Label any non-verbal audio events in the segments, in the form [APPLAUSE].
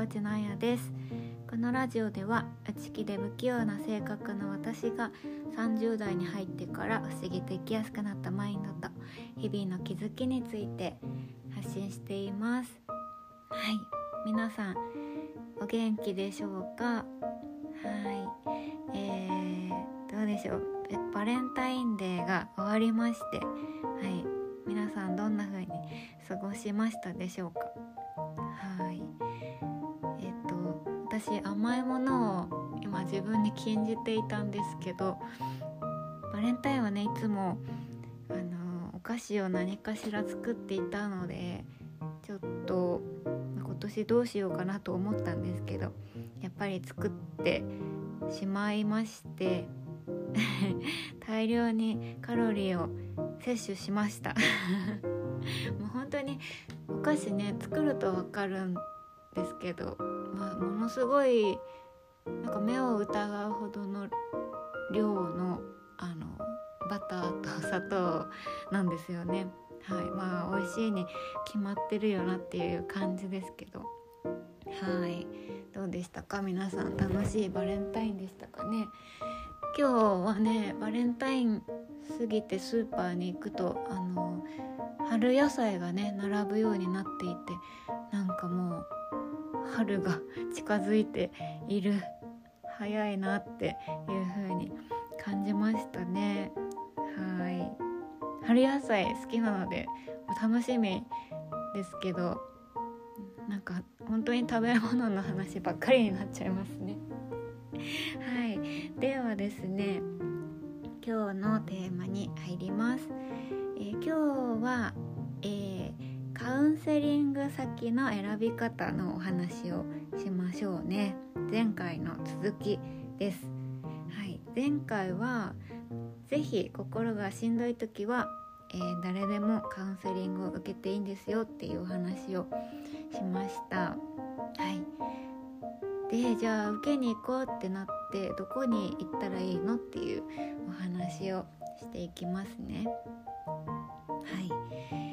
コーチのあやです。このラジオでは内気で不器用な性格の私が30代に入ってから不思議と生きやすくなったマインドと日々の気づきについて発信しています。はい。皆さんお元気でしょうか？はい。えー、どうでしょう？バレンタインデーが終わりましてはい。皆さんどんな風に過ごしましたでしょうか？私甘いものを今自分に禁じていたんですけどバレンタインはねいつもあのお菓子を何かしら作っていたのでちょっと今年どうしようかなと思ったんですけどやっぱり作ってしまいまして [LAUGHS] 大量にカロリーを摂取しました。[LAUGHS] もう本当にお菓子ね作ると分かるんですけど、ものすごいなんか目を疑うほどの量のあのバターと砂糖なんですよね。はい、まあ美味しいに決まってるよなっていう感じですけど。はい。どうでしたか？皆さん楽しいバレンタインでしたかね？今日はねバレンタイン過ぎてスーパーに行くとあの春野菜がね並ぶようになっていてなんかもう春が近づいている。早いなっていう風に感じましたね。はい。春野菜好きなので楽しみですけどなんか本当に食べ物の話ばっかりになっちゃいますね。はい。ではですね今日のテーマに入ります、えー、今日は、ンセリング先の選び方のお話をしましょうね。前回の続きです。はい。前回は是非心がしんどい時は、えー、誰でもカウンセリングを受けていいんですよっていうお話をしました。はい。でじゃあ受けに行こうってなってどこに行ったらいいのっていうお話をしていきますね。はい、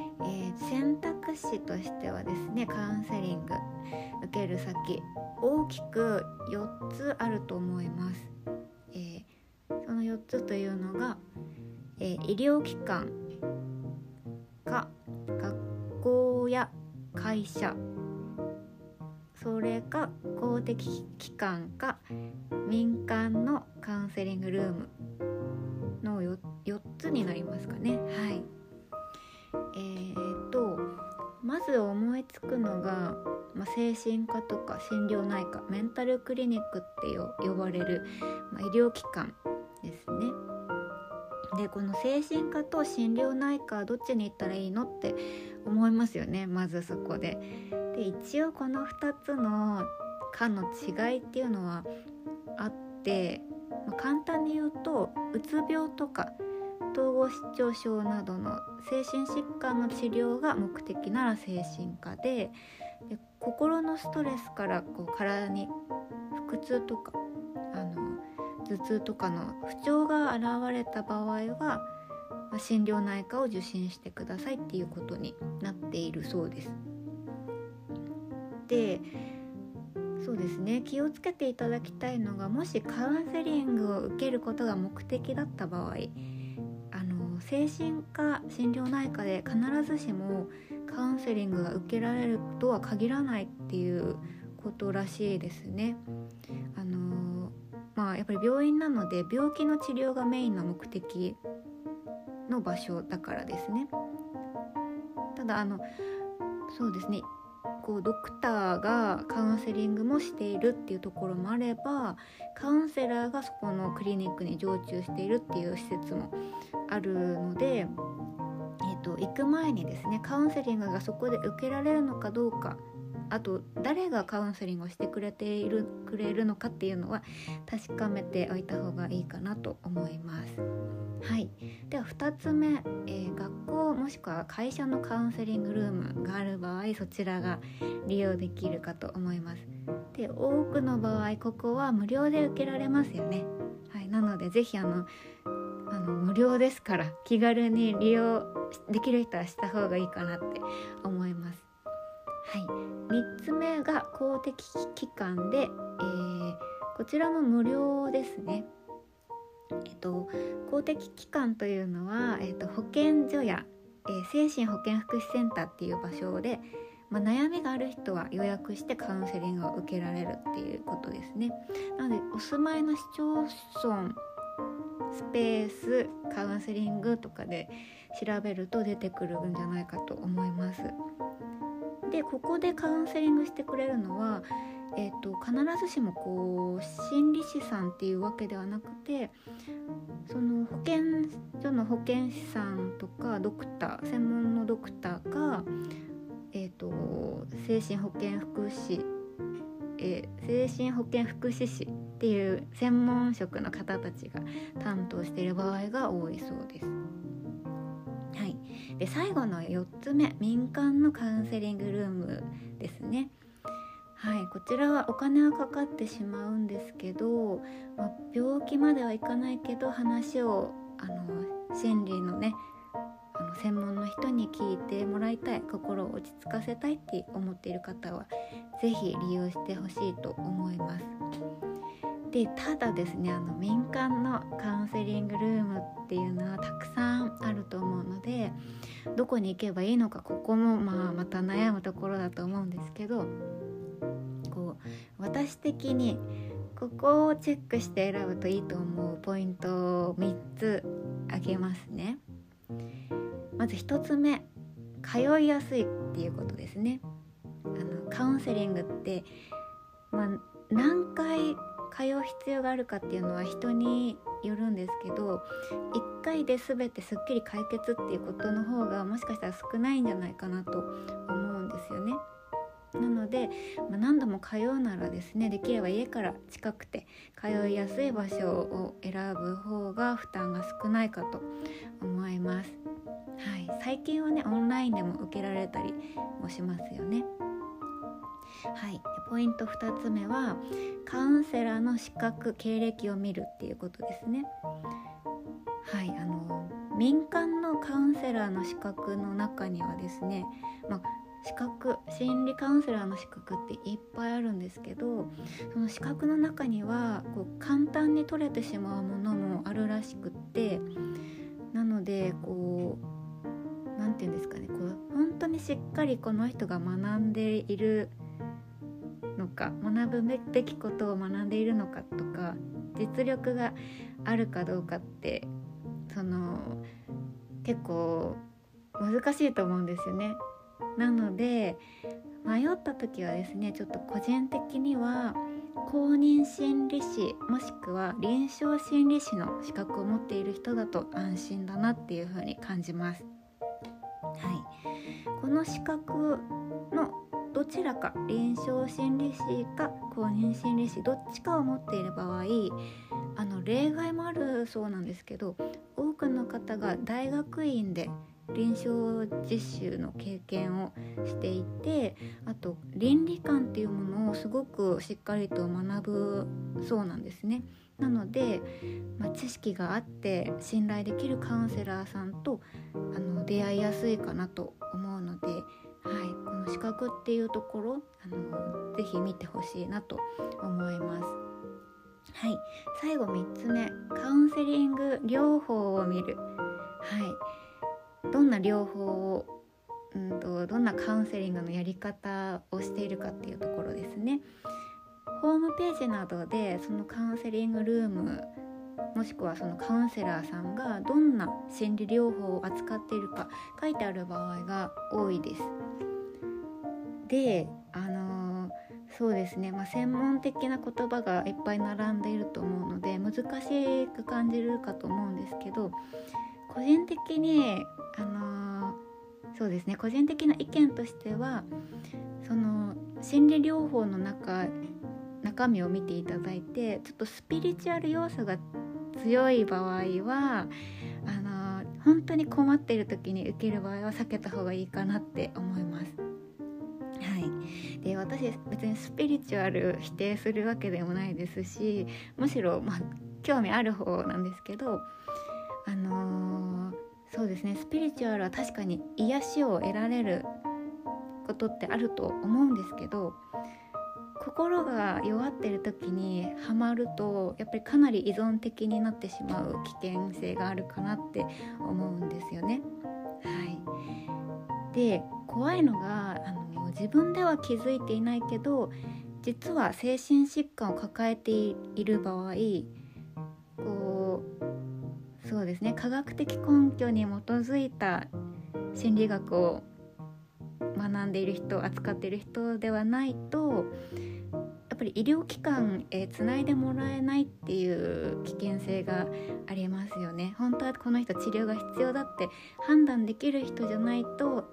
選択肢としてはですねカウンセリング受ける先大きく4つあると思います。えー、その4つというのが、えー、医療機関か学校や会社それか公的機関か民間のカウンセリングルームの 4, 4つになりますかねはいえーとまず思いつくのが、まあ、精神科とか心療内科メンタルクリニックって呼ばれる、まあ、医療機関ですねでこの精神科と心療内科どっちに行ったらいいのって思いますよねまずそこで。で一応この2つの科の違いっていうのはあって、まあ、簡単に言うとうつ病とか統合失調症などの精神疾患の治療が目的なら精神科でで心のストレスからこう体に腹痛とかあの頭痛とかの不調が現れた場合は、ま、心療内科を受診してくださいっていうことになっているそうです。でそうですね気をつけていただきたいのがもしカウンセリングを受けることが目的だった場合精神科心療内科で必ずしもカウンセリングが受けられるとは限らないっていうことらしいですね。あのまあやっぱり病院なので病気の治療がメインの目的の場所だからですね。ただあのそうですねこうドクターがカウンセリングもしているっていうところもあればカウンセラーがそこのクリニックに常駐しているっていう施設もあるので、えーと、行く前にですねカウンセリングがそこで受けられるのかどうかあと誰がカウンセリングをしてくれているくれるのかっていうのは確かめておいた方がいいかなと思います。はい、では2つ目、えー、学校もしくは会社のカウンセリングルームがある場合そちらが利用できるかと思います。で多くの場合ここは無料で受けられますよね。はい、なので是非あのあの無料ですから気軽に利用できる人はした方がいいかなって思います。はい3つ目が公的機関で、えー、こちらも無料ですね。えっと、公的機関というのは、えっと、保健所や、えー、精神保健福祉センターっていう場所で、まあ、悩みがある人は予約してカウンセリングを受けられるっていうことですね。なのでお住まいの市町村スペースカウンセリングとかで調べると出てくるんじゃないかと思います。でここでカウンセリングしてくれるのは、えーと、必ずしもこう心理師さんっていうわけではなくてその保健所の保健師さんとかドクター専門のドクターが、えーと、精神保健福祉、えー、精神保健福祉士っていう専門職の方たちが担当している場合が多いそうです。はいで最後の4つ目民間のカウンセリングルームですねはいこちらはお金はかかってしまうんですけど、まあ、病気まではいかないけど話をあの心理のねあの専門の人に聞いてもらいたい心を落ち着かせたいって思っている方は是非利用してほしいと思います。でただですねあの民間のカウンセリングルームっていうのはたくさんあると思うのでどこに行けばいいのかここもまあまた悩むところだと思うんですけどこう私的にここをチェックして選ぶといいと思うポイントを3つ挙げますね。まず1つ目通いやすいっていうことですね。あのカウンセリングって、まあ、何回通う必要があるかっていうのは人によるんですけど1回で全てすっきり解決っていうことの方がもしかしたら少ないんじゃないかなと思うんですよね。なので、まあ、何度も通うならですねできれば家から近くて通いやすい場所を選ぶ方が負担が少ないかと思います。はい、最近はねオンラインでも受けられたりもしますよね。はい、ポイント2つ目はカウンセラーの資格経歴を見るっていうことですね。はいあの民間のカウンセラーの資格の中にはですね、まあ、資格心理カウンセラーの資格っていっぱいあるんですけどその資格の中にはこう簡単に取れてしまうものもあるらしくってなのでこう何て言うんですかねこう本当にしっかりこの人が学んでいるのか学ぶべきことを学んでいるのかとか実力があるかどうかってその結構難しいと思うんですよね。なので迷った時はですねちょっと個人的には公認心理師もしくは臨床心理師の資格を持っている人だと安心だなっていうふうに感じます。はい、この資格のちらか臨床心理士か公認心理士どっちかを持っている場合あの例外もあるそうなんですけど多くの方が大学院で臨床実習の経験をしていてあと倫理観っていうものをすごくしっかりと学ぶそうなんですね。なので、まあ、知識があって信頼できるカウンセラーさんとあの出会いやすいかなと思うのではい、の資格っていうところあのぜひ見てほしいなと思います。はい、最後3つ目カウンセリング療法を見る。はい、どんな療法をうんとどんなカウンセリングのやり方をしているかっていうところですね。ホームページなどでそのカウンセリングルームもしくはそのカウンセラーさんがどんな心理療法を扱っているか書いてある場合が多いです。であのー、そうですね、まあ、専門的な言葉がいっぱい並んでいると思うので難しく感じるかと思うんですけど個人的にあのー、そうですね個人的な意見としてはその心理療法の中中身を見ていただいてちょっとスピリチュアル要素が強い場合はあの本当に困っている時に受ける場合は避けた方がいいかなって思います。で私別にスピリチュアル否定するわけでもないですしむしろ、まあ、興味ある方なんですけどあのー、そうですねスピリチュアルは確かに癒しを得られることってあると思うんですけど心が弱ってる時にはまるとやっぱりかなり依存的になってしまう危険性があるかなって思うんですよね。はい、で怖いのがあ自分では気づいていないけど実は精神疾患を抱えている場合こうそうですね科学的根拠に基づいた心理学を学んでいる人扱っている人ではないとやっぱり医療機関へつないでもらえないっていう危険性がありますよね。本当はこの人治療が必要だって判断できる人じゃないと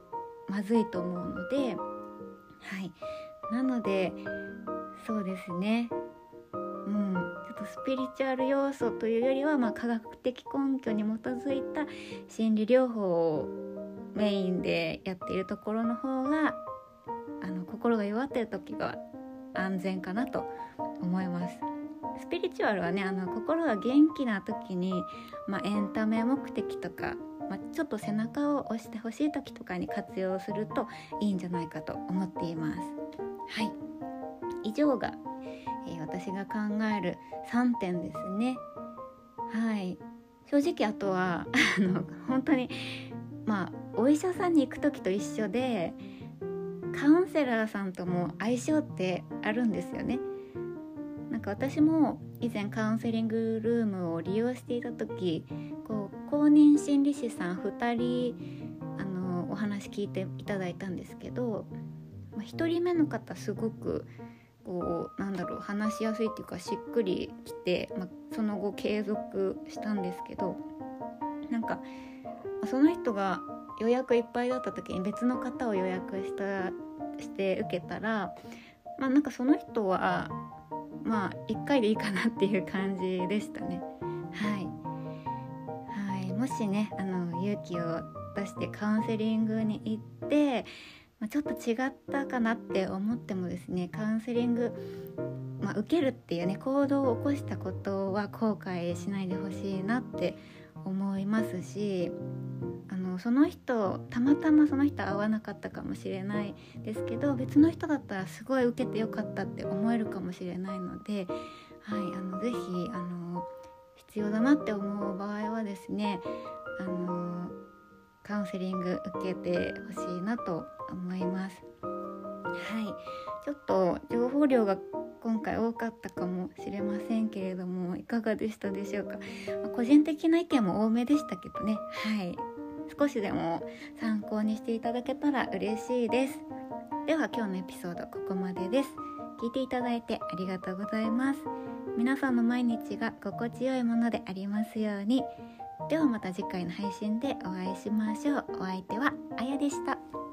まずいと思うのではい。なのでそうですね。うん。ちょっとスピリチュアル要素というよりは、まあ、科学的根拠に基づいた心理療法をメインでやっているところの方があの心が弱ってる時が安全かなと思います。スピリチュアルはねあの心が元気な時に、まあ、エンタメ目的とか、まあ、ちょっと背中を押してほしい時とかに活用するといいんじゃないかと思っています。はい以上が、えー、私が考える3点ですね。はい正直あとは [LAUGHS] あの本当にまあお医者さんに行く時と一緒でカウンセラーさんとも相性ってあるんですよね。なんか私も以前カウンセリングルームを利用していた時こう公認心理師さん2人あのお話聞いていただいたんですけど、まあ、1人目の方すごくこうなんだろう話しやすいっていうかしっくりきて、まあ、その後継続したんですけどなんかその人が予約いっぱいだった時に別の方を予約したして受けたらまあなんかその人はまあ1回でいいかなっていう感じでしたね。はい、もしねあの勇気を出してカウンセリングに行って、まあ、ちょっと違ったかなって思ってもですねカウンセリング、まあ、受けるっていうね行動を起こしたことは後悔しないでほしいなって思いますしあのその人たまたまその人会わなかったかもしれないですけど別の人だったらすごい受けてよかったって思えるかもしれないので、はい、あのぜひあの必要だなって思う場合はですねあのカウンセリング受けてほしいなと思います。はい。ちょっと情報量が今回多かったかもしれませんけれどもいかがでしたでしょうか、まあ、個人的な意見も多めでしたけどね。はい。少しでも参考にしていただけたら嬉しいです。では今日のエピソードここまでです。聞いていただいてありがとうございます皆さんの毎日が心地よいものでありますように。ではまた次回の配信でお会いしましょう。お相手はあやでした。